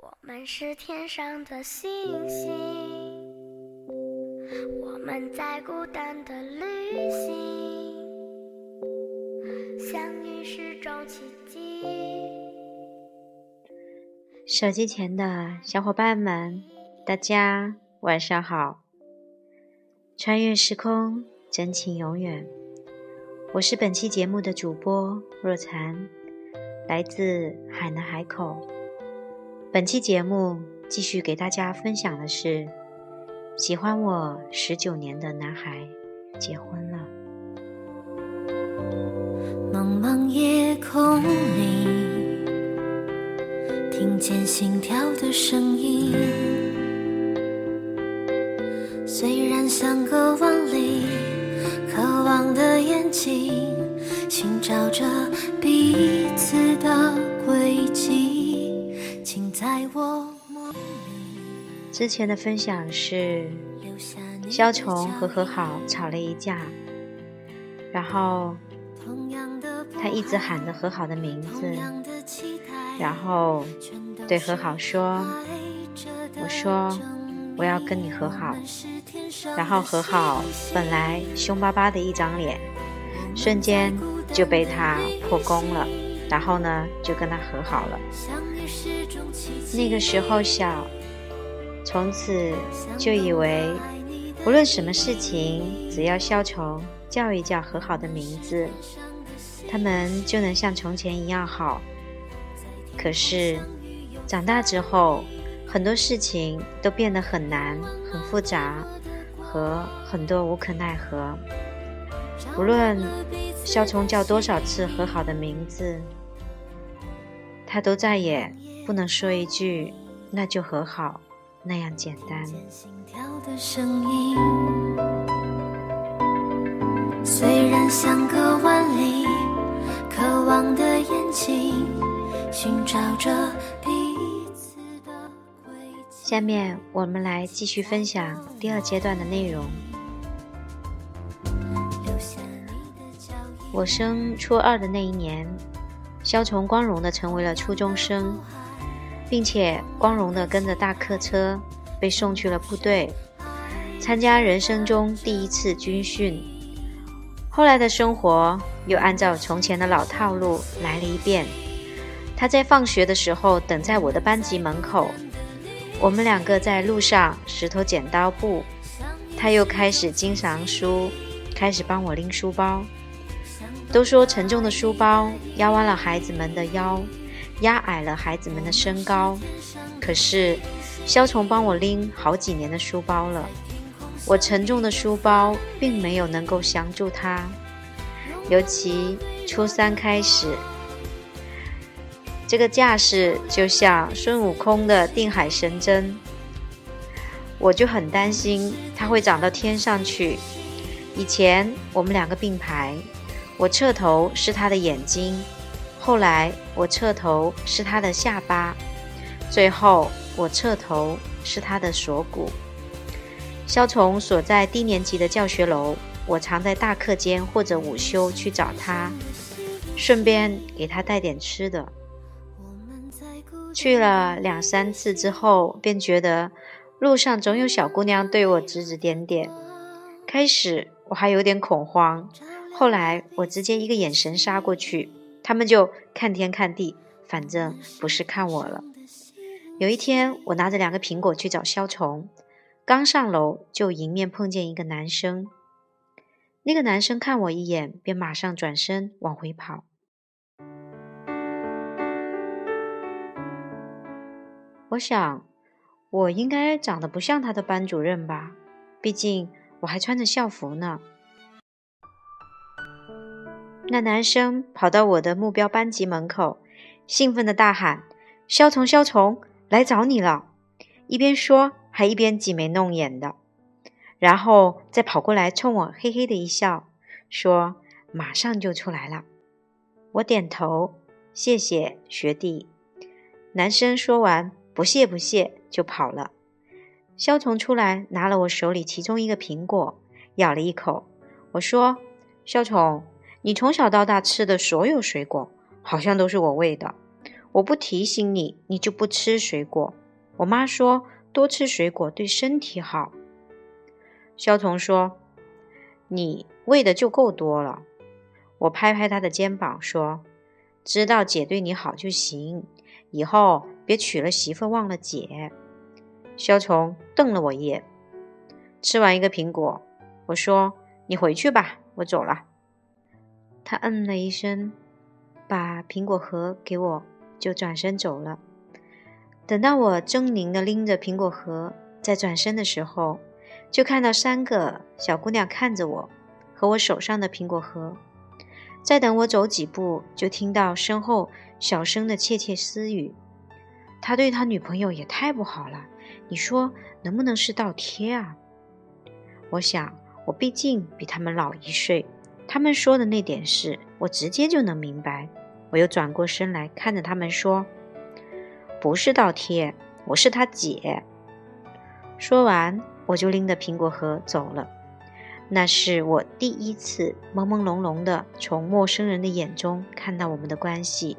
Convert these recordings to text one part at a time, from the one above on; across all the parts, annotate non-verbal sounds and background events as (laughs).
我们是天上的星星，我们在孤单的旅行，相遇是种奇迹。手机前的小伙伴们，大家晚上好！穿越时空，真情永远。我是本期节目的主播若禅，来自海南海口。本期节目继续给大家分享的是，喜欢我十九年的男孩结婚了。茫茫夜空里，听见心跳的声音。虽然相隔万里，渴望的眼睛寻找着彼此的轨迹。之前的分享是，肖崇和和好吵了一架，然后他一直喊着和好的名字，然后对和好说：“我说我要跟你和好。”然后和好本来凶巴巴的一张脸，瞬间就被他破功了，然后呢就跟他和好了。那个时候小。从此就以为，无论什么事情，只要肖崇叫一叫和好的名字，他们就能像从前一样好。可是长大之后，很多事情都变得很难、很复杂，和很多无可奈何。无论肖崇叫多少次和好的名字，他都再也不能说一句“那就和好”。那样简单。虽然相隔万里，渴望的眼睛寻找着彼此的轨迹。下面我们来继续分享第二阶段的内容。我升初二的那一年，肖崇光荣的成为了初中生。并且光荣地跟着大客车被送去了部队，参加人生中第一次军训。后来的生活又按照从前的老套路来了一遍。他在放学的时候等在我的班级门口，我们两个在路上石头剪刀布。他又开始经常书，开始帮我拎书包。都说沉重的书包压弯了孩子们的腰。压矮了孩子们的身高，可是肖崇帮我拎好几年的书包了，我沉重的书包并没有能够降住他。尤其初三开始，这个架势就像孙悟空的定海神针，我就很担心他会长到天上去。以前我们两个并排，我侧头是他的眼睛。后来我侧头是他的下巴，最后我侧头是他的锁骨。肖崇所在低年级的教学楼，我常在大课间或者午休去找他，顺便给他带点吃的。去了两三次之后，便觉得路上总有小姑娘对我指指点点。开始我还有点恐慌，后来我直接一个眼神杀过去。他们就看天看地，反正不是看我了。有一天，我拿着两个苹果去找肖崇，刚上楼就迎面碰见一个男生。那个男生看我一眼，便马上转身往回跑。我想，我应该长得不像他的班主任吧？毕竟我还穿着校服呢。那男生跑到我的目标班级门口，兴奋地大喊：“肖崇，肖崇，来找你了！”一边说，还一边挤眉弄眼的，然后再跑过来冲我嘿嘿的一笑，说：“马上就出来了。”我点头，谢谢学弟。男生说完，不谢不谢就跑了。肖崇出来，拿了我手里其中一个苹果，咬了一口。我说：“肖崇。”你从小到大吃的所有水果，好像都是我喂的。我不提醒你，你就不吃水果。我妈说多吃水果对身体好。肖童说：“你喂的就够多了。”我拍拍他的肩膀说：“知道姐对你好就行，以后别娶了媳妇忘了姐。”肖童瞪了我一眼。吃完一个苹果，我说：“你回去吧，我走了。”他嗯了一声，把苹果核给我，就转身走了。等到我狰狞地拎着苹果核在转身的时候，就看到三个小姑娘看着我和我手上的苹果核。再等我走几步，就听到身后小声的窃窃私语：“他对他女朋友也太不好了，你说能不能是倒贴啊？”我想，我毕竟比他们老一岁，他们说的那点事，我直接就能明白。我又转过身来看着他们说：“不是倒贴，我是他姐。”说完，我就拎着苹果核走了。那是我第一次朦朦胧胧的从陌生人的眼中看到我们的关系。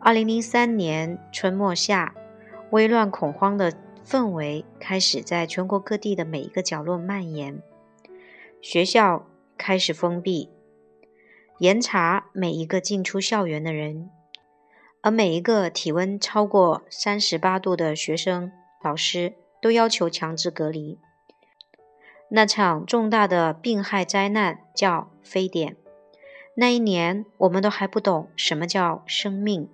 二零零三年春末夏，微乱恐慌的。氛围开始在全国各地的每一个角落蔓延，学校开始封闭，严查每一个进出校园的人，而每一个体温超过三十八度的学生、老师都要求强制隔离。那场重大的病害灾难叫非典。那一年，我们都还不懂什么叫生命，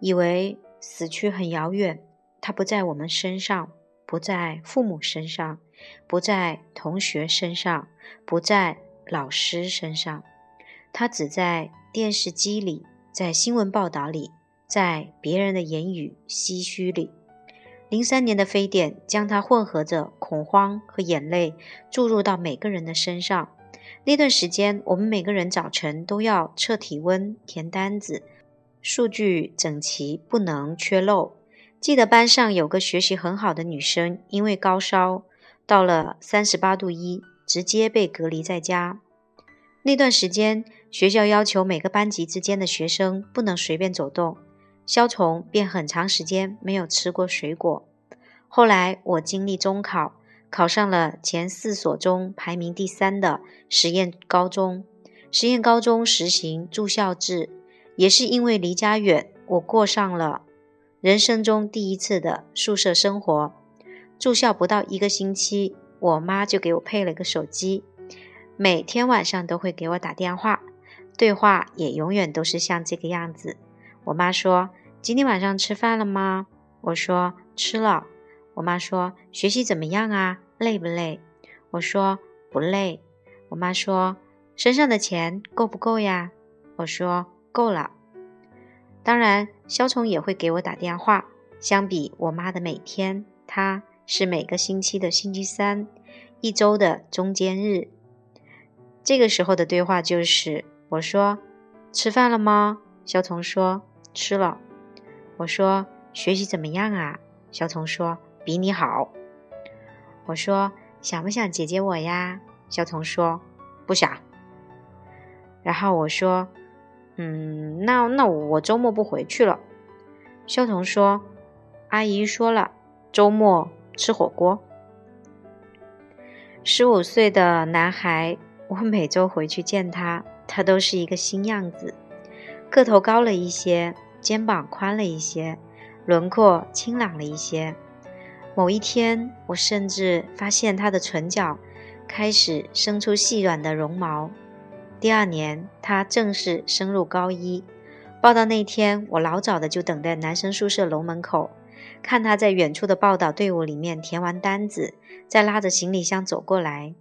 以为死去很遥远。它不在我们身上，不在父母身上，不在同学身上，不在老师身上，它只在电视机里，在新闻报道里，在别人的言语唏嘘里。零三年的非典将它混合着恐慌和眼泪注入到每个人的身上。那段时间，我们每个人早晨都要测体温、填单子，数据整齐，不能缺漏。记得班上有个学习很好的女生，因为高烧到了三十八度一，直接被隔离在家。那段时间，学校要求每个班级之间的学生不能随便走动。肖崇便很长时间没有吃过水果。后来我经历中考，考上了前四所中排名第三的实验高中。实验高中实行住校制，也是因为离家远，我过上了。人生中第一次的宿舍生活，住校不到一个星期，我妈就给我配了个手机，每天晚上都会给我打电话，对话也永远都是像这个样子。我妈说：“今天晚上吃饭了吗？”我说：“吃了。”我妈说：“学习怎么样啊？累不累？”我说：“不累。”我妈说：“身上的钱够不够呀？”我说：“够了。”当然，肖崇也会给我打电话。相比我妈的每天，他是每个星期的星期三，一周的中间日。这个时候的对话就是：我说吃饭了吗？肖童说吃了。我说学习怎么样啊？肖童说比你好。我说想不想姐姐我呀？肖童说不想。然后我说。嗯，那那我周末不回去了。肖童说：“阿姨说了，周末吃火锅。”十五岁的男孩，我每周回去见他，他都是一个新样子，个头高了一些，肩膀宽了一些，轮廓清朗了一些。某一天，我甚至发现他的唇角开始生出细软的绒毛。第二年，他正式升入高一。报到那天，我老早的就等在男生宿舍楼门口，看他在远处的报道队伍里面填完单子，再拉着行李箱走过来。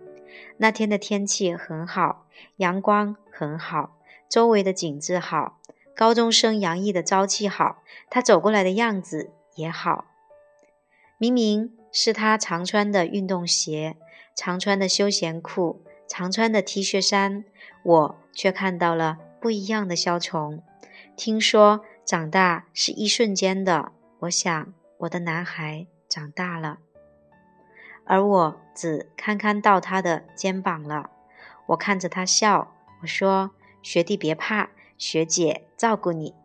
那天的天气很好，阳光很好，周围的景致好，高中生洋溢的朝气好，他走过来的样子也好。明明是他常穿的运动鞋，常穿的休闲裤。常穿的 T 恤衫，我却看到了不一样的肖虫。听说长大是一瞬间的，我想我的男孩长大了，而我只堪堪到他的肩膀了。我看着他笑，我说：“学弟别怕，学姐照顾你。”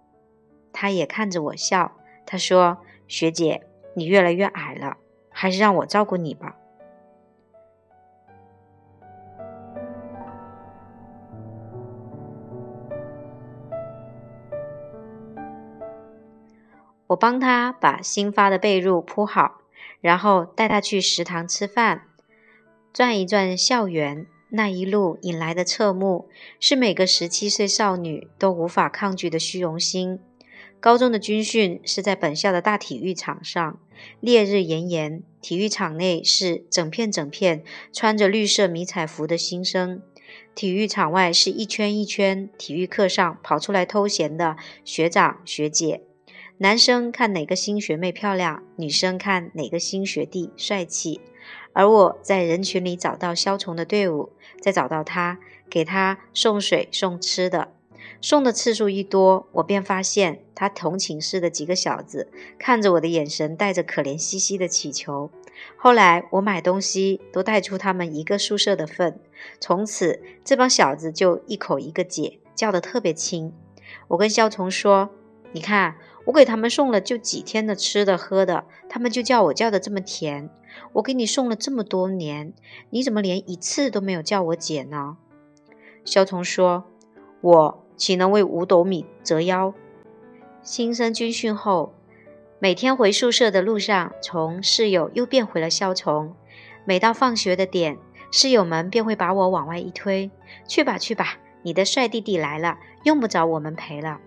他也看着我笑。他说：“学姐，你越来越矮了，还是让我照顾你吧。”我帮他把新发的被褥铺好，然后带他去食堂吃饭，转一转校园。那一路引来的侧目，是每个十七岁少女都无法抗拒的虚荣心。高中的军训是在本校的大体育场上，烈日炎炎，体育场内是整片整片穿着绿色迷彩服的新生，体育场外是一圈一圈体育课上跑出来偷闲的学长学姐。男生看哪个新学妹漂亮，女生看哪个新学弟帅气。而我在人群里找到肖崇的队伍，再找到他，给他送水送吃的，送的次数一多，我便发现他同寝室的几个小子看着我的眼神带着可怜兮兮的乞求。后来我买东西都带出他们一个宿舍的份，从此这帮小子就一口一个姐，叫得特别亲。我跟肖崇说：“你看。”我给他们送了就几天的吃的喝的，他们就叫我叫的这么甜。我给你送了这么多年，你怎么连一次都没有叫我姐呢？萧崇说：“我岂能为五斗米折腰？”新生军训后，每天回宿舍的路上，从室友又变回了萧崇。每到放学的点，室友们便会把我往外一推：“去吧去吧，你的帅弟弟来了，用不着我们陪了。”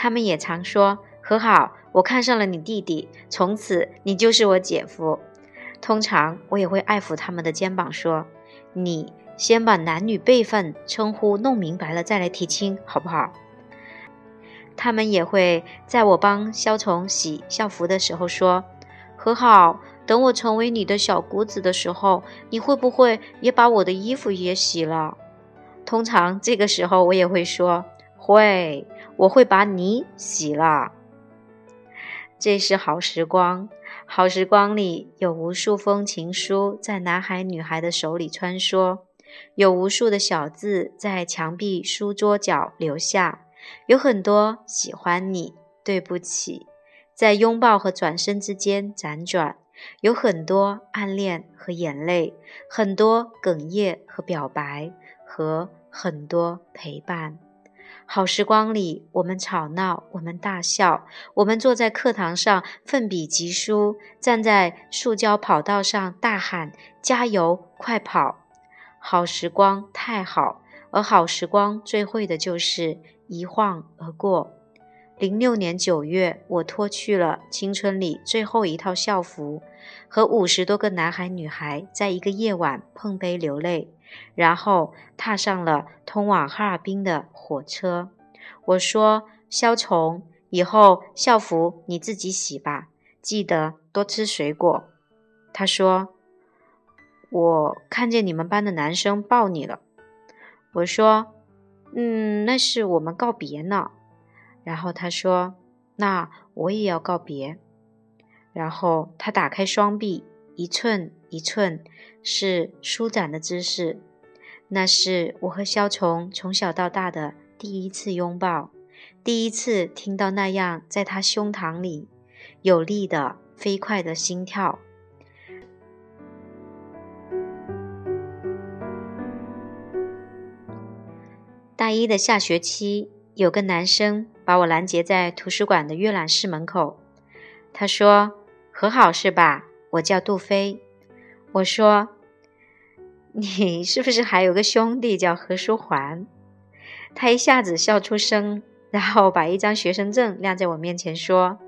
他们也常说和好，我看上了你弟弟，从此你就是我姐夫。通常我也会爱抚他们的肩膀，说：“你先把男女辈分称呼弄明白了再来提亲，好不好？”他们也会在我帮肖崇洗校服的时候说：“和好，等我成为你的小姑子的时候，你会不会也把我的衣服也洗了？”通常这个时候我也会说：“会。”我会把你洗了。这是好时光，好时光里有无数封情书在男孩女孩的手里穿梭，有无数的小字在墙壁书桌角留下，有很多喜欢你，对不起，在拥抱和转身之间辗转，有很多暗恋和眼泪，很多哽咽和表白，和很多陪伴。好时光里，我们吵闹，我们大笑，我们坐在课堂上奋笔疾书，站在塑胶跑道上大喊“加油，快跑”。好时光太好，而好时光最会的就是一晃而过。零六年九月，我脱去了青春里最后一套校服，和五十多个男孩女孩在一个夜晚碰杯流泪。然后踏上了通往哈尔滨的火车。我说：“肖崇，以后校服你自己洗吧，记得多吃水果。”他说：“我看见你们班的男生抱你了。”我说：“嗯，那是我们告别呢。”然后他说：“那我也要告别。”然后他打开双臂，一寸一寸。是舒展的姿势，那是我和肖崇从小到大的第一次拥抱，第一次听到那样在他胸膛里有力的飞快的心跳。大一的下学期，有个男生把我拦截在图书馆的阅览室门口，他说：“和好是吧？我叫杜飞。”我说。你是不是还有个兄弟叫何书桓？他一下子笑出声，然后把一张学生证亮在我面前，说：“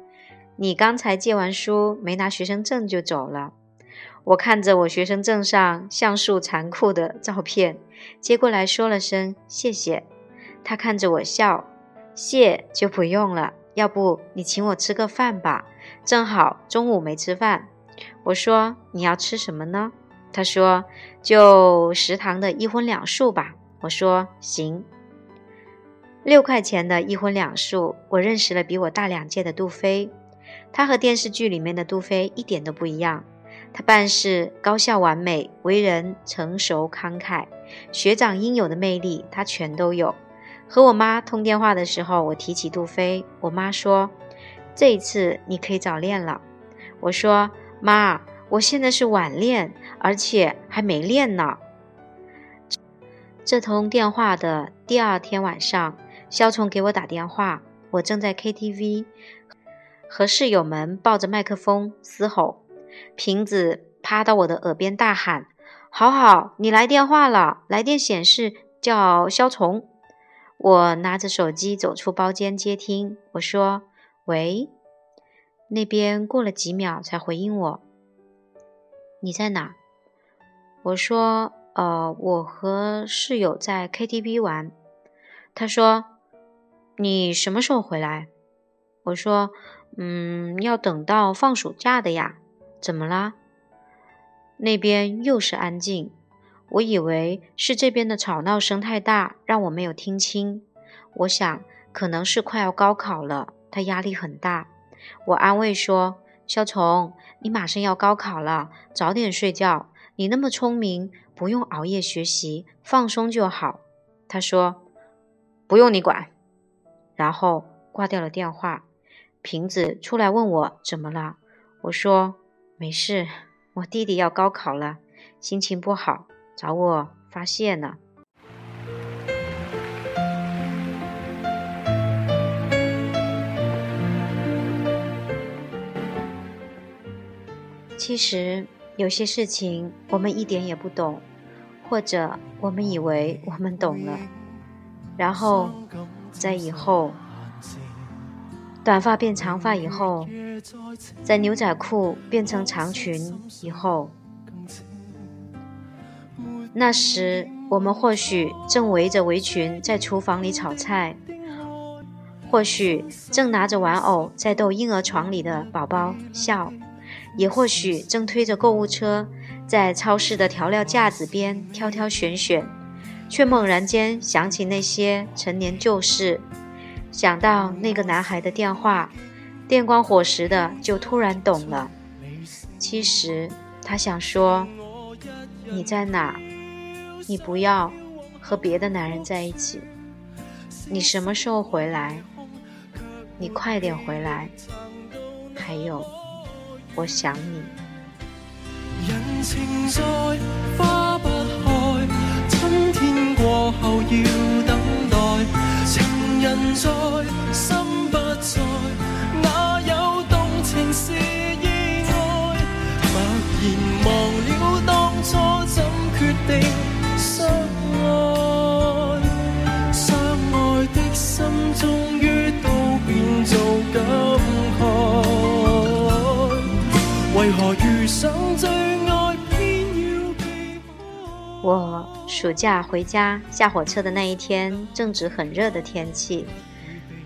你刚才借完书没拿学生证就走了。”我看着我学生证上像素残酷的照片，接过来说了声谢谢。他看着我笑：“谢就不用了，要不你请我吃个饭吧？正好中午没吃饭。”我说：“你要吃什么呢？”他说：“就食堂的一荤两素吧。”我说：“行。”六块钱的一荤两素，我认识了比我大两届的杜飞。他和电视剧里面的杜飞一点都不一样。他办事高效完美，为人成熟慷慨，学长应有的魅力他全都有。和我妈通电话的时候，我提起杜飞，我妈说：“这一次你可以早恋了。”我说：“妈，我现在是晚恋，而且还没恋呢。”这通电话的第二天晚上，肖崇给我打电话，我正在 KTV，和室友们抱着麦克风嘶吼，瓶子趴到我的耳边大喊：“好好，你来电话了，来电显示叫肖崇。”我拿着手机走出包间接听，我说：“喂。”那边过了几秒才回应我：“你在哪？”我说：“呃，我和室友在 KTV 玩。”他说：“你什么时候回来？”我说：“嗯，要等到放暑假的呀。”怎么啦？那边又是安静。我以为是这边的吵闹声太大，让我没有听清。我想可能是快要高考了，他压力很大。我安慰说：“肖崇，你马上要高考了，早点睡觉。你那么聪明，不用熬夜学习，放松就好。”他说：“不用你管。”然后挂掉了电话。瓶子出来问我怎么了，我说：“没事，我弟弟要高考了，心情不好，找我发泄呢。”其实有些事情我们一点也不懂，或者我们以为我们懂了，然后在以后，短发变长发以后，在牛仔裤变成长裙以后，那时我们或许正围着围裙在厨房里炒菜，或许正拿着玩偶在逗婴儿床里的宝宝笑。也或许正推着购物车，在超市的调料架子边挑挑选选，却猛然间想起那些陈年旧事，想到那个男孩的电话，电光火石的就突然懂了。其实他想说：“你在哪？你不要和别的男人在一起。你什么时候回来？你快点回来。还有。”我想你。人情在，花不开，春天过后要等待。情人在，心不在，哪有动情是意外？默然忘了当初怎决定何遇上最爱偏要被我暑假回家下火车的那一天，正值很热的天气，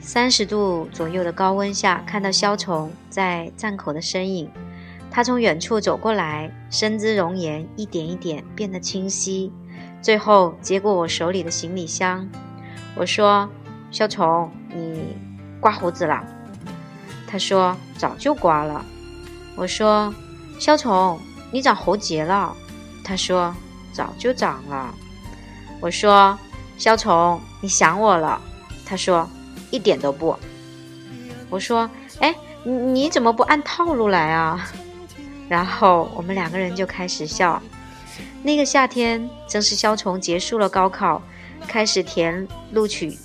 三十度左右的高温下，看到肖崇在站口的身影。他从远处走过来，身姿容颜一点一点变得清晰，最后接过我手里的行李箱。我说：“肖崇，你刮胡子了？”他说：“早就刮了。”我说：“肖崇，你长喉结了。”他说：“早就长了。”我说：“肖崇，你想我了？”他说：“一点都不。”我说：“哎，你你怎么不按套路来啊？” (laughs) 然后我们两个人就开始笑。那个夏天正是肖崇结束了高考，开始填录取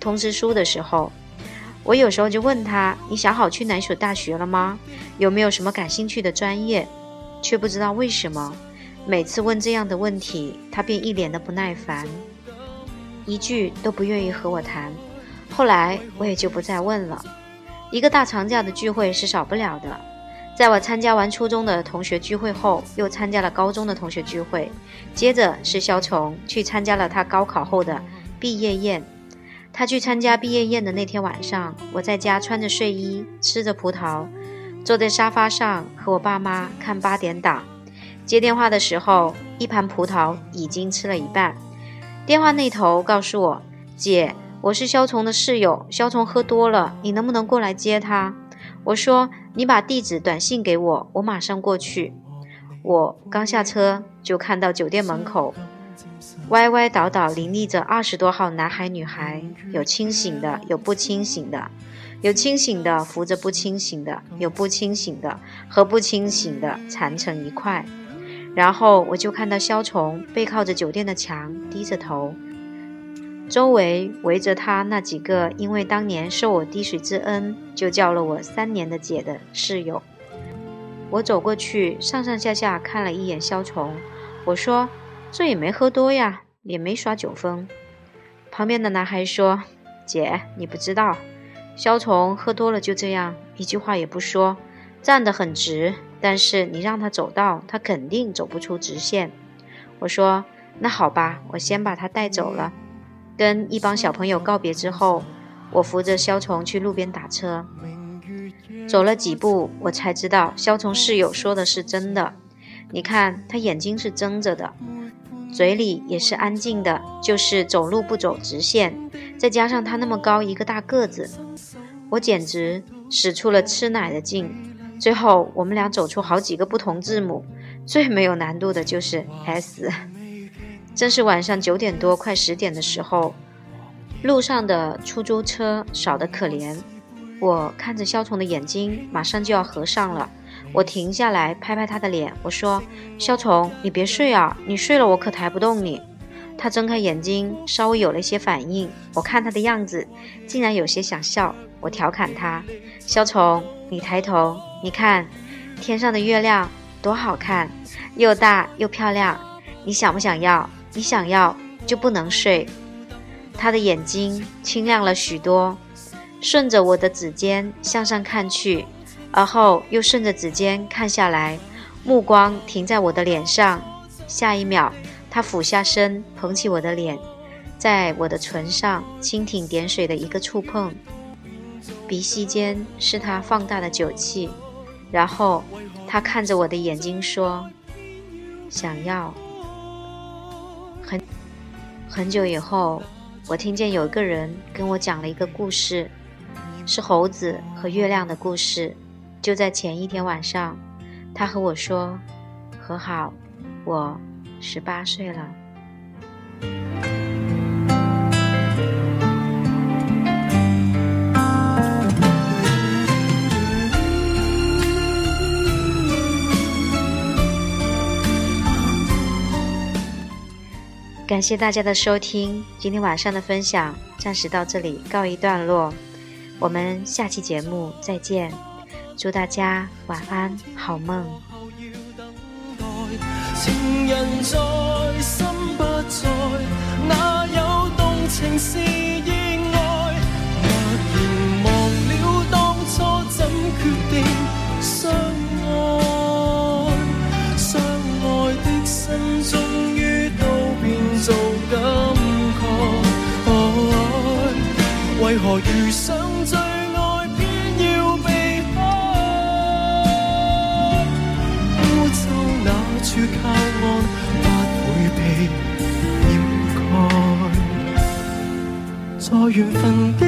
通知书的时候。我有时候就问他：“你想好去哪所大学了吗？有没有什么感兴趣的专业？”却不知道为什么，每次问这样的问题，他便一脸的不耐烦，一句都不愿意和我谈。后来我也就不再问了。一个大长假的聚会是少不了的。在我参加完初中的同学聚会后，又参加了高中的同学聚会，接着是肖崇去参加了他高考后的毕业宴。他去参加毕业宴的那天晚上，我在家穿着睡衣，吃着葡萄，坐在沙发上和我爸妈看八点档。接电话的时候，一盘葡萄已经吃了一半。电话那头告诉我：“姐，我是肖崇的室友，肖崇喝多了，你能不能过来接他？”我说：“你把地址短信给我，我马上过去。”我刚下车就看到酒店门口歪歪倒倒林立着二十多号男孩女孩，有清醒的，有不清醒的，有清醒的扶着不清醒的，有不清醒的和不清醒的缠成一块。然后我就看到肖崇背靠着酒店的墙，低着头，周围围着他那几个因为当年受我滴水之恩，就叫了我三年的姐的室友。我走过去，上上下下看了一眼肖崇，我说：“这也没喝多呀，也没耍酒疯。”旁边的男孩说：“姐，你不知道，肖崇喝多了就这样，一句话也不说，站得很直。但是你让他走道，他肯定走不出直线。”我说：“那好吧，我先把他带走了。”跟一帮小朋友告别之后，我扶着肖崇去路边打车。走了几步，我才知道肖崇室友说的是真的。你看，他眼睛是睁着的，嘴里也是安静的，就是走路不走直线。再加上他那么高一个大个子，我简直使出了吃奶的劲。最后，我们俩走出好几个不同字母，最没有难度的就是 S。正是晚上九点多，快十点的时候，路上的出租车少得可怜。我看着肖崇的眼睛，马上就要合上了。我停下来，拍拍他的脸，我说：“肖崇，你别睡啊，你睡了我可抬不动你。”他睁开眼睛，稍微有了一些反应。我看他的样子，竟然有些想笑。我调侃他：“肖崇，你抬头，你看天上的月亮多好看，又大又漂亮。你想不想要？你想要就不能睡。”他的眼睛清亮了许多。顺着我的指尖向上看去，而后又顺着指尖看下来，目光停在我的脸上。下一秒，他俯下身捧起我的脸，在我的唇上蜻蜓点水的一个触碰，鼻息间是他放大的酒气。然后他看着我的眼睛说：“想要。”很很久以后，我听见有一个人跟我讲了一个故事。是猴子和月亮的故事。就在前一天晚上，他和我说：“和好，我十八岁了。”感谢大家的收听，今天晚上的分享暂时到这里告一段落。我们下期节目再见，祝大家晚安，好梦。情人在，心不在，哪有动情是缘分的。